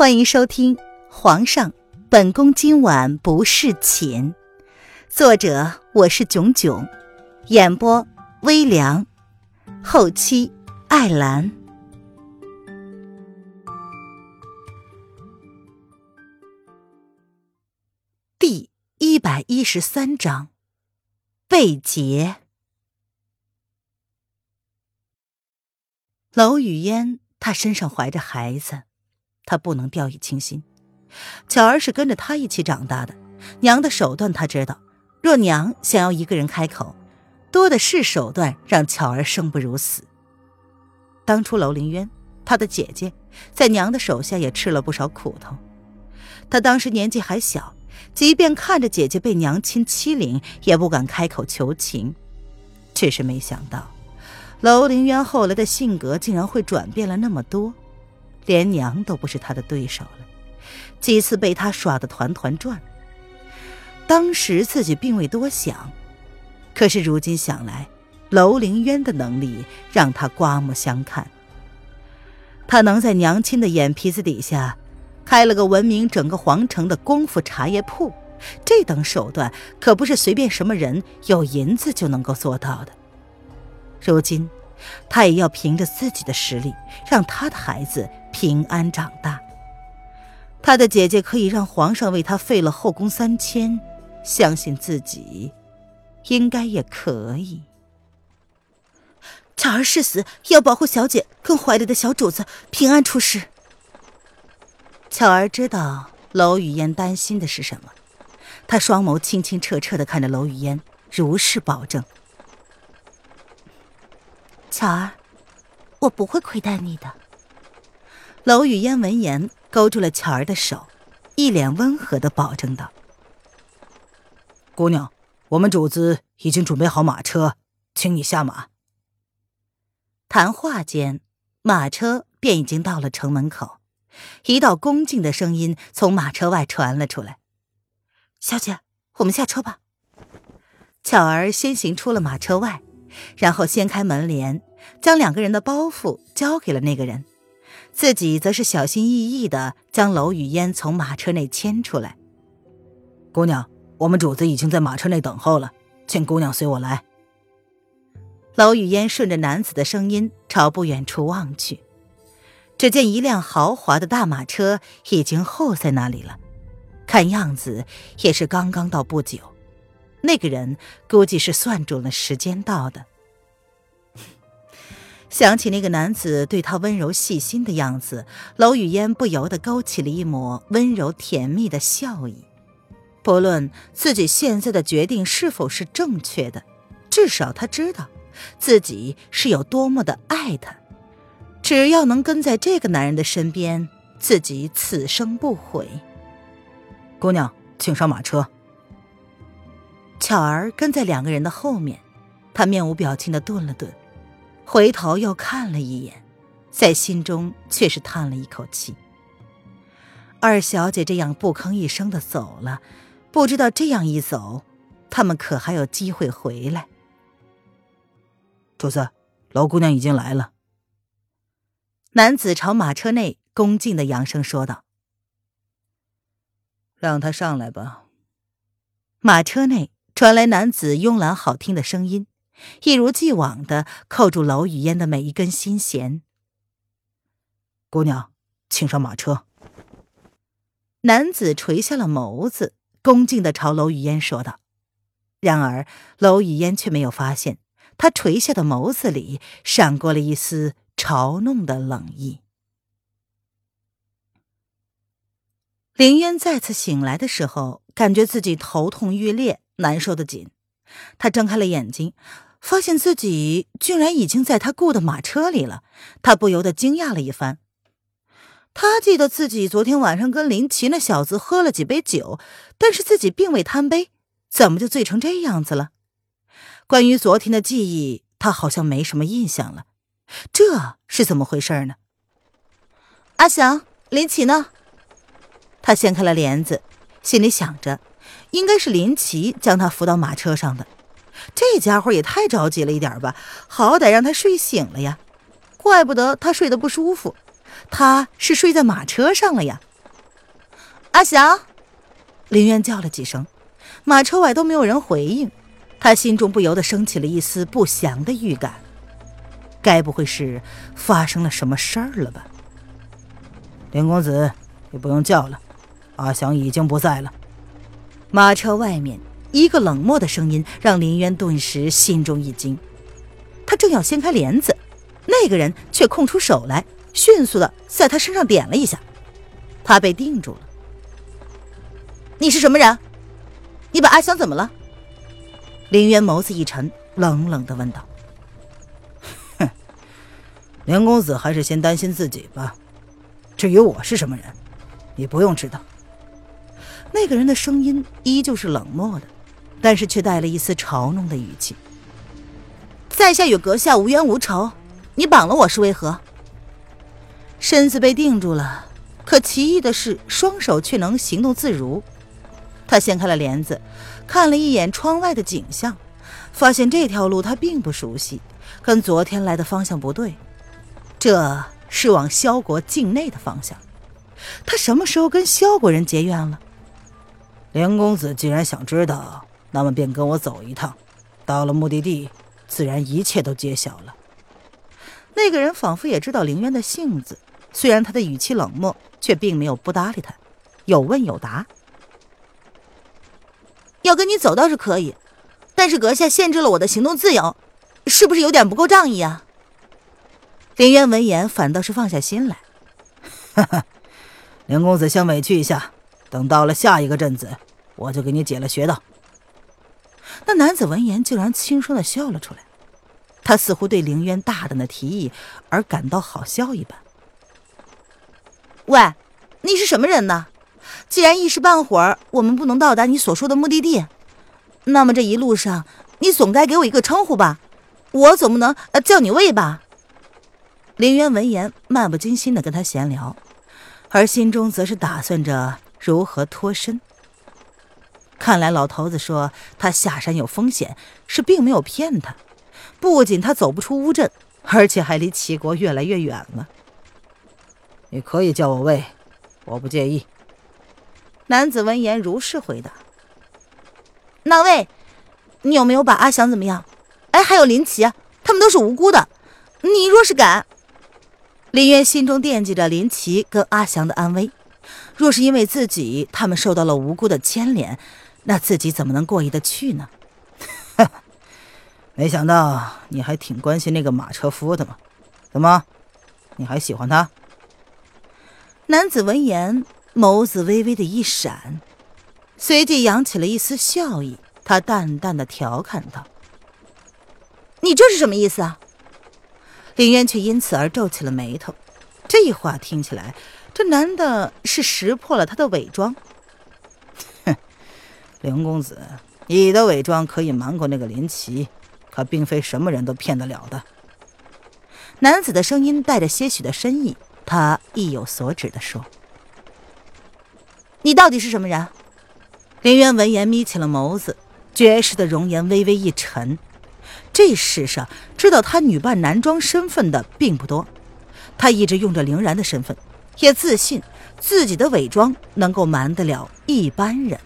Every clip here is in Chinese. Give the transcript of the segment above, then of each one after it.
欢迎收听《皇上，本宫今晚不侍寝》，作者我是囧囧，演播微凉，后期艾兰。第一百一十三章，被劫。娄雨嫣，她身上怀着孩子。他不能掉以轻心，巧儿是跟着他一起长大的，娘的手段他知道。若娘想要一个人开口，多的是手段让巧儿生不如死。当初楼凌渊，他的姐姐，在娘的手下也吃了不少苦头。他当时年纪还小，即便看着姐姐被娘亲欺凌，也不敢开口求情。只是没想到，楼凌渊后来的性格竟然会转变了那么多。连娘都不是他的对手了，几次被他耍得团团转。当时自己并未多想，可是如今想来，楼凌渊的能力让他刮目相看。他能在娘亲的眼皮子底下开了个闻名整个皇城的功夫茶叶铺，这等手段可不是随便什么人有银子就能够做到的。如今。他也要凭着自己的实力，让他的孩子平安长大。他的姐姐可以让皇上为他废了后宫三千，相信自己，应该也可以。巧儿誓死要保护小姐跟怀里的小主子平安出世。巧儿知道娄雨嫣担心的是什么，她双眸清清澈澈的看着娄雨嫣，如是保证。巧儿，我不会亏待你的。娄雨嫣闻言，勾住了巧儿的手，一脸温和的保证道：“姑娘，我们主子已经准备好马车，请你下马。”谈话间，马车便已经到了城门口，一道恭敬的声音从马车外传了出来：“小姐，我们下车吧。”巧儿先行出了马车外。然后掀开门帘，将两个人的包袱交给了那个人，自己则是小心翼翼的将娄雨嫣从马车内牵出来。姑娘，我们主子已经在马车内等候了，请姑娘随我来。娄雨嫣顺着男子的声音朝不远处望去，只见一辆豪华的大马车已经候在那里了，看样子也是刚刚到不久。那个人估计是算准了时间到的。想起那个男子对他温柔细心的样子，娄雨嫣不由得勾起了一抹温柔甜蜜的笑意。不论自己现在的决定是否是正确的，至少她知道自己是有多么的爱他。只要能跟在这个男人的身边，自己此生不悔。姑娘，请上马车。巧儿跟在两个人的后面，她面无表情的顿了顿，回头又看了一眼，在心中却是叹了一口气。二小姐这样不吭一声的走了，不知道这样一走，他们可还有机会回来？主子，老姑娘已经来了。男子朝马车内恭敬的扬声说道：“让她上来吧。”马车内。传来男子慵懒好听的声音，一如既往的扣住娄雨嫣的每一根心弦。姑娘，请上马车。男子垂下了眸子，恭敬的朝娄雨嫣说道。然而娄雨嫣却没有发现，他垂下的眸子里闪过了一丝嘲弄的冷意。林渊再次醒来的时候，感觉自己头痛欲裂。难受的紧，他睁开了眼睛，发现自己居然已经在他雇的马车里了。他不由得惊讶了一番。他记得自己昨天晚上跟林奇那小子喝了几杯酒，但是自己并未贪杯，怎么就醉成这样子了？关于昨天的记忆，他好像没什么印象了。这是怎么回事呢？阿祥，林奇呢？他掀开了帘子，心里想着。应该是林奇将他扶到马车上的，这家伙也太着急了一点吧？好歹让他睡醒了呀，怪不得他睡得不舒服，他是睡在马车上了呀。阿祥！林渊叫了几声，马车外都没有人回应，他心中不由得升起了一丝不祥的预感。该不会是发生了什么事儿了吧？林公子，你不用叫了，阿祥已经不在了。马车外面，一个冷漠的声音让林渊顿时心中一惊。他正要掀开帘子，那个人却空出手来，迅速的在他身上点了一下，他被定住了。你是什么人？你把阿香怎么了？林渊眸子一沉，冷冷的问道。林公子还是先担心自己吧。至于我是什么人，你不用知道。那个人的声音依旧是冷漠的，但是却带了一丝嘲弄的语气。在下与阁下无冤无仇，你绑了我是为何？身子被定住了，可奇异的是，双手却能行动自如。他掀开了帘子，看了一眼窗外的景象，发现这条路他并不熟悉，跟昨天来的方向不对。这是往萧国境内的方向，他什么时候跟萧国人结怨了？林公子既然想知道，那么便跟我走一趟，到了目的地，自然一切都揭晓了。那个人仿佛也知道凌渊的性子，虽然他的语气冷漠，却并没有不搭理他，有问有答。要跟你走倒是可以，但是阁下限制了我的行动自由，是不是有点不够仗义啊？林渊闻言，反倒是放下心来。哈哈，林公子先委屈一下，等到了下一个镇子，我就给你解了穴道。那男子闻言，竟然轻声的笑了出来。他似乎对凌渊大胆的提议而感到好笑一般。喂，你是什么人呢？既然一时半会儿我们不能到达你所说的目的地，那么这一路上你总该给我一个称呼吧？我总不能叫你魏吧？林渊闻言，漫不经心的跟他闲聊，而心中则是打算着如何脱身。看来老头子说他下山有风险，是并没有骗他。不仅他走不出乌镇，而且还离齐国越来越远了。你可以叫我魏，我不介意。男子闻言如是回答。那魏，你有没有把阿祥怎么样？哎，还有林奇，他们都是无辜的。你若是敢……林渊心中惦记着林奇跟阿祥的安危，若是因为自己他们受到了无辜的牵连，那自己怎么能过意得去呢？没想到你还挺关心那个马车夫的嘛？怎么，你还喜欢他？男子闻言，眸子微微的一闪，随即扬起了一丝笑意。他淡淡的调侃道：“你这是什么意思啊？”林渊却因此而皱起了眉头，这话听起来，这男的是识破了他的伪装。哼，林公子，你的伪装可以瞒过那个林奇，可并非什么人都骗得了的。男子的声音带着些许的深意，他意有所指的说：“你到底是什么人？”林渊闻言眯起了眸子，绝世的容颜微微一沉。这世上知道他女扮男装身份的并不多，他一直用着凌然的身份，也自信自己的伪装能够瞒得了一般人。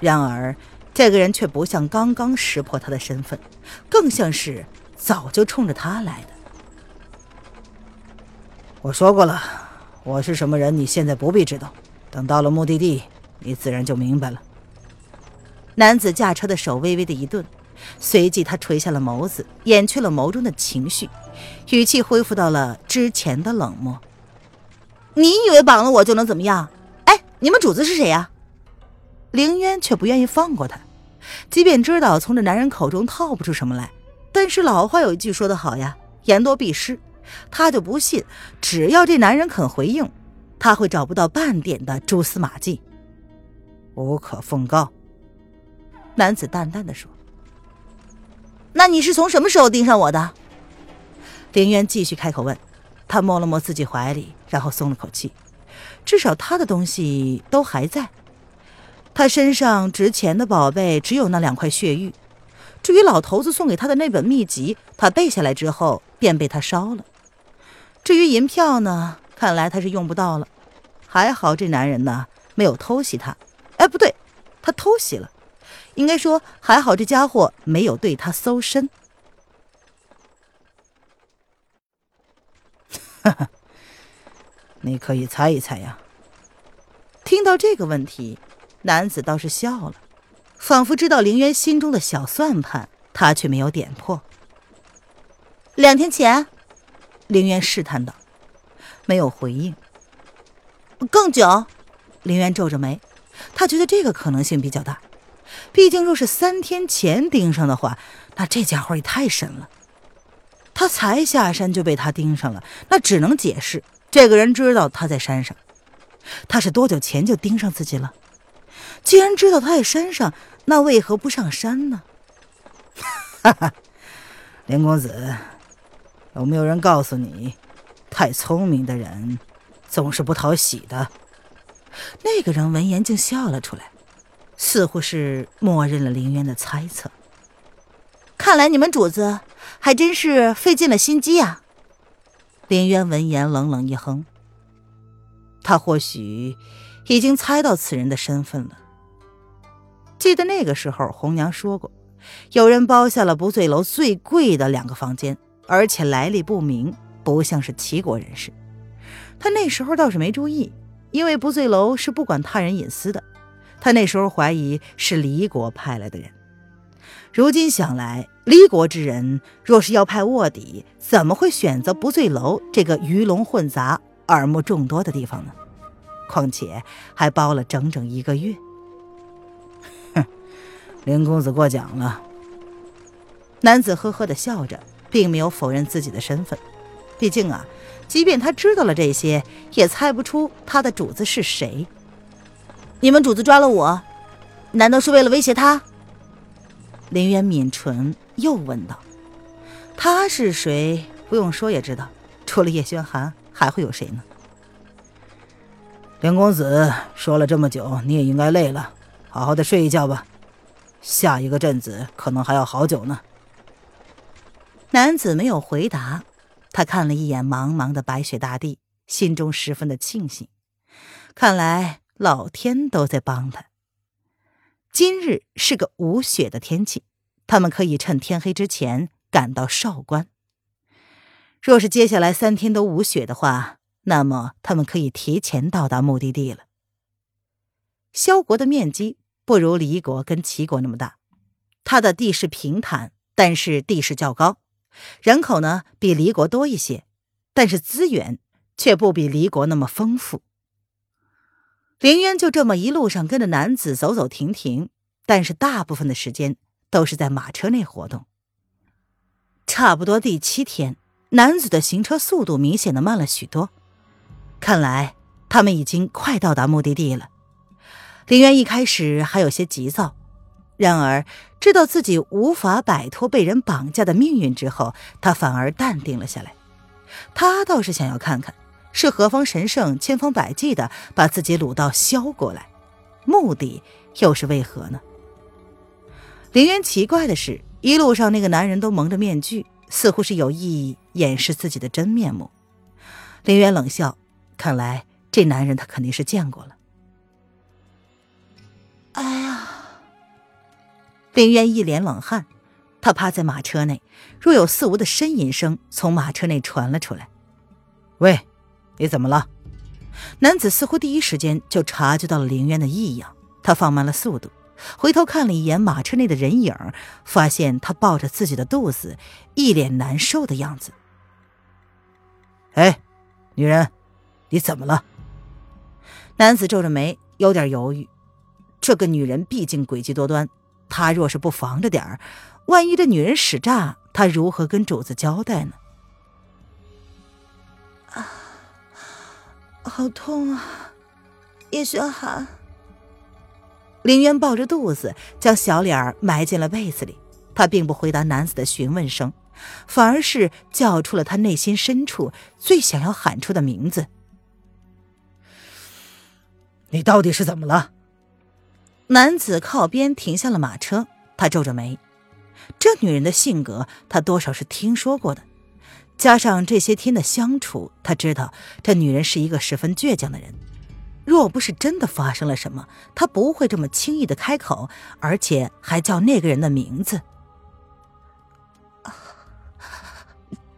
然而，这个人却不像刚刚识破他的身份，更像是早就冲着他来的。我说过了，我是什么人，你现在不必知道，等到了目的地，你自然就明白了。男子驾车的手微微的一顿。随即，他垂下了眸子，掩去了眸中的情绪，语气恢复到了之前的冷漠。你以为绑了我就能怎么样？哎，你们主子是谁呀？凌渊却不愿意放过他，即便知道从这男人口中套不出什么来，但是老话有一句说得好呀，言多必失。他就不信，只要这男人肯回应，他会找不到半点的蛛丝马迹。无可奉告。男子淡淡的说。那你是从什么时候盯上我的？凌渊继续开口问。他摸了摸自己怀里，然后松了口气，至少他的东西都还在。他身上值钱的宝贝只有那两块血玉，至于老头子送给他的那本秘籍，他背下来之后便被他烧了。至于银票呢，看来他是用不到了。还好这男人呢，没有偷袭他。哎，不对，他偷袭了。应该说还好，这家伙没有对他搜身。哈哈，你可以猜一猜呀。听到这个问题，男子倒是笑了，仿佛知道凌渊心中的小算盘，他却没有点破。两天前，凌渊试探道，没有回应。更久，凌渊皱着眉，他觉得这个可能性比较大。毕竟，若是三天前盯上的话，那这家伙也太神了。他才下山就被他盯上了，那只能解释这个人知道他在山上。他是多久前就盯上自己了？既然知道他在山上，那为何不上山呢？哈哈，林公子，有没有人告诉你，太聪明的人总是不讨喜的？那个人闻言竟笑了出来。似乎是默认了林渊的猜测。看来你们主子还真是费尽了心机啊！林渊闻言冷冷一哼，他或许已经猜到此人的身份了。记得那个时候，红娘说过，有人包下了不醉楼最贵的两个房间，而且来历不明，不像是齐国人士。他那时候倒是没注意，因为不醉楼是不管他人隐私的。他那时候怀疑是离国派来的人，如今想来，离国之人若是要派卧底，怎么会选择不醉楼这个鱼龙混杂、耳目众多的地方呢？况且还包了整整一个月。哼，林公子过奖了。男子呵呵的笑着，并没有否认自己的身份。毕竟啊，即便他知道了这些，也猜不出他的主子是谁。你们主子抓了我，难道是为了威胁他？林渊抿唇，又问道：“他是谁？不用说也知道，除了叶轩寒，还会有谁呢？”林公子说了这么久，你也应该累了，好好的睡一觉吧。下一个镇子可能还要好久呢。男子没有回答，他看了一眼茫茫的白雪大地，心中十分的庆幸，看来。老天都在帮他。今日是个无雪的天气，他们可以趁天黑之前赶到韶关。若是接下来三天都无雪的话，那么他们可以提前到达目的地了。萧国的面积不如离国跟齐国那么大，它的地势平坦，但是地势较高；人口呢比离国多一些，但是资源却不比离国那么丰富。林渊就这么一路上跟着男子走走停停，但是大部分的时间都是在马车内活动。差不多第七天，男子的行车速度明显的慢了许多，看来他们已经快到达目的地了。林渊一开始还有些急躁，然而知道自己无法摆脱被人绑架的命运之后，他反而淡定了下来。他倒是想要看看。是何方神圣千方百计的把自己掳到萧国来，目的又是为何呢？林渊奇怪的是，一路上那个男人都蒙着面具，似乎是有意掩饰自己的真面目。林渊冷笑，看来这男人他肯定是见过了。哎呀！林渊一脸冷汗，他趴在马车内，若有似无的呻吟声从马车内传了出来。喂。你怎么了？男子似乎第一时间就察觉到了林渊的异样，他放慢了速度，回头看了一眼马车内的人影，发现他抱着自己的肚子，一脸难受的样子。哎，女人，你怎么了？男子皱着眉，有点犹豫。这个女人毕竟诡计多端，他若是不防着点儿，万一这女人使诈，他如何跟主子交代呢？啊好痛啊，叶轩寒。林渊抱着肚子，将小脸埋进了被子里。他并不回答男子的询问声，反而是叫出了他内心深处最想要喊出的名字：“你到底是怎么了？”男子靠边停下了马车，他皱着眉。这女人的性格，他多少是听说过的。加上这些天的相处，他知道这女人是一个十分倔强的人。若不是真的发生了什么，他不会这么轻易的开口，而且还叫那个人的名字。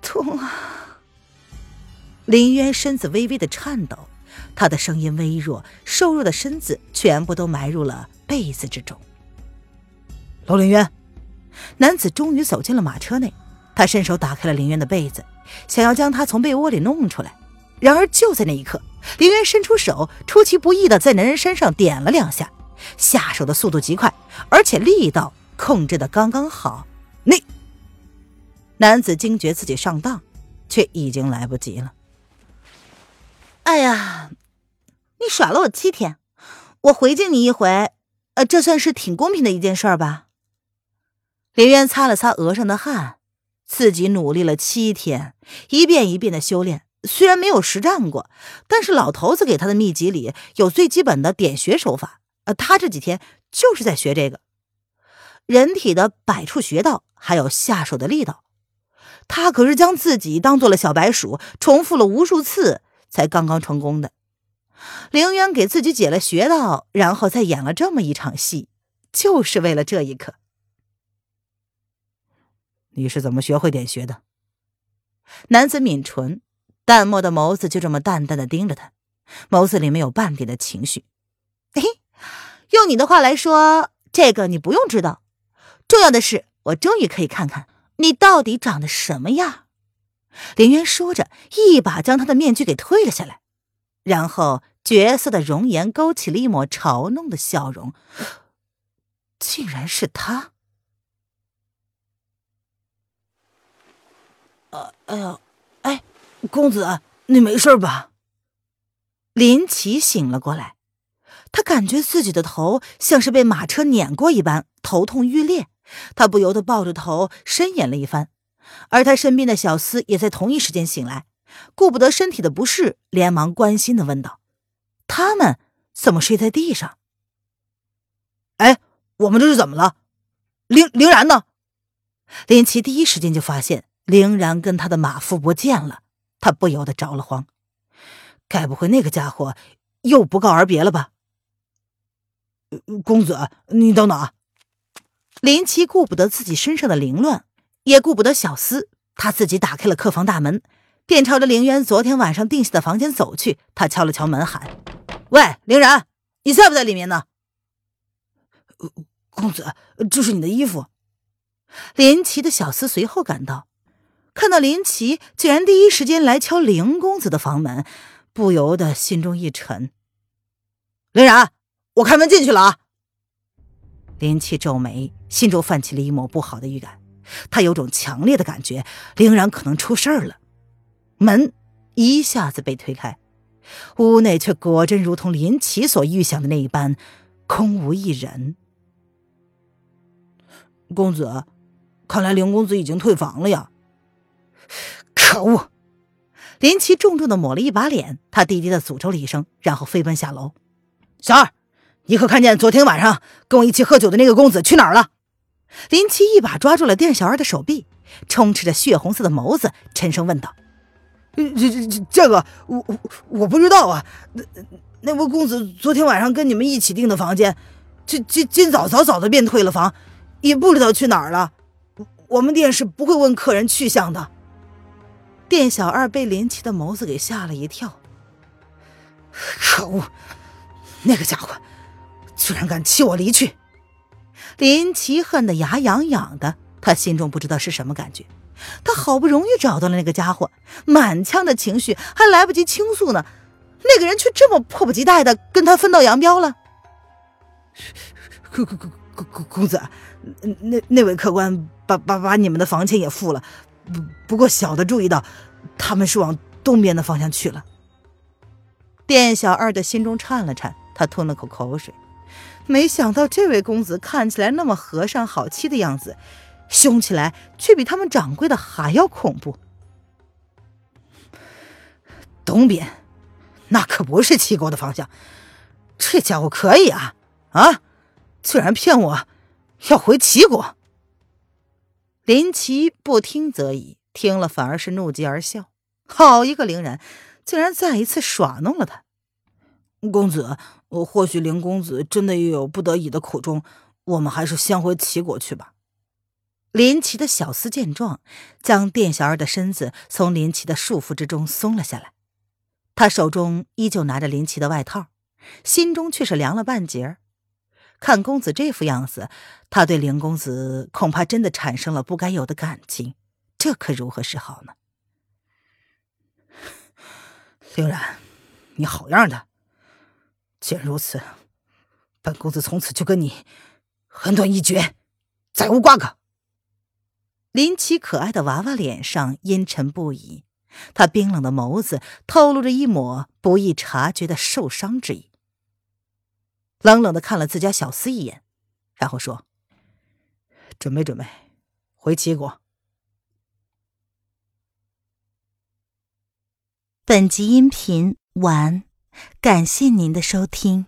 痛啊！林渊身子微微的颤抖，他的声音微弱，瘦弱的身子全部都埋入了被子之中。楼林渊，男子终于走进了马车内，他伸手打开了林渊的被子，想要将他从被窝里弄出来。然而就在那一刻，林渊伸出手，出其不意的在男人身上点了两下，下手的速度极快，而且力道控制的刚刚好。你，男子惊觉自己上当，却已经来不及了。哎呀，你耍了我七天，我回敬你一回，呃，这算是挺公平的一件事儿吧？林渊擦了擦额上的汗，自己努力了七天，一遍一遍的修炼。虽然没有实战过，但是老头子给他的秘籍里有最基本的点穴手法，呃，他这几天就是在学这个人体的百处穴道，还有下手的力道。他可是将自己当做了小白鼠，重复了无数次才刚刚成功的。凌渊给自己解了穴道，然后再演了这么一场戏，就是为了这一刻。你是怎么学会点穴的？男子抿唇。淡漠的眸子就这么淡淡的盯着他，眸子里没有半点的情绪。嘿，用你的话来说，这个你不用知道。重要的是，我终于可以看看你到底长得什么样。林渊说着，一把将他的面具给推了下来，然后绝色的容颜勾起了一抹嘲弄的笑容。竟然是他！呃，哎呦！公子，你没事吧？林奇醒了过来，他感觉自己的头像是被马车碾过一般，头痛欲裂。他不由得抱着头呻吟了一番，而他身边的小厮也在同一时间醒来，顾不得身体的不适，连忙关心的问道：“他们怎么睡在地上？”哎，我们这是怎么了？凌凌然呢？林奇第一时间就发现凌然跟他的马夫不见了。他不由得着了慌，该不会那个家伙又不告而别了吧？公子，你等等啊！林奇顾不得自己身上的凌乱，也顾不得小厮，他自己打开了客房大门，便朝着凌渊昨天晚上定下的房间走去。他敲了敲门，喊：“喂，凌然，你在不在里面呢？”公子，这是你的衣服。林奇的小厮随后赶到。看到林奇竟然第一时间来敲凌公子的房门，不由得心中一沉。林然，我开门进去了啊！林奇皱眉，心中泛起了一抹不好的预感。他有种强烈的感觉，凌然可能出事儿了。门一下子被推开，屋内却果真如同林奇所预想的那一般，空无一人。公子，看来凌公子已经退房了呀。可恶！林奇重重的抹了一把脸，他低低的诅咒了一声，然后飞奔下楼。小二，你可看见昨天晚上跟我一起喝酒的那个公子去哪儿了？林奇一把抓住了店小二的手臂，充斥着血红色的眸子，沉声问道：“这这这这个，我我我不知道啊。那那位公子昨天晚上跟你们一起订的房间，今今今早早早的便退了房，也不知道去哪儿了。我们店是不会问客人去向的。”店小二被林奇的眸子给吓了一跳。可恶，那个家伙居然敢弃我离去！林奇恨得牙痒痒的，他心中不知道是什么感觉。他好不容易找到了那个家伙，满腔的情绪还来不及倾诉呢，那个人却这么迫不及待的跟他分道扬镳了。公公公公公公子，那那位客官把把把你们的房钱也付了。不不过，小的注意到，他们是往东边的方向去了。店小二的心中颤了颤，他吞了口口水，没想到这位公子看起来那么和善好欺的样子，凶起来却比他们掌柜的还要恐怖。东边，那可不是齐国的方向。这家伙可以啊啊！居然骗我要回齐国。林奇不听则已，听了反而是怒极而笑。好一个凌然，竟然再一次耍弄了他！公子，或许林公子真的也有不得已的苦衷，我们还是先回齐国去吧。林奇的小厮见状，将店小二的身子从林奇的束缚之中松了下来。他手中依旧拿着林奇的外套，心中却是凉了半截儿。看公子这副样子，他对林公子恐怕真的产生了不该有的感情，这可如何是好呢？凌然，你好样的！既然如此，本公子从此就跟你恩断义绝，再无瓜葛。林奇可爱的娃娃脸上阴沉不已，他冰冷的眸子透露着一抹不易察觉的受伤之意。冷冷的看了自家小厮一眼，然后说：“准备准备，回齐国。”本集音频完，感谢您的收听。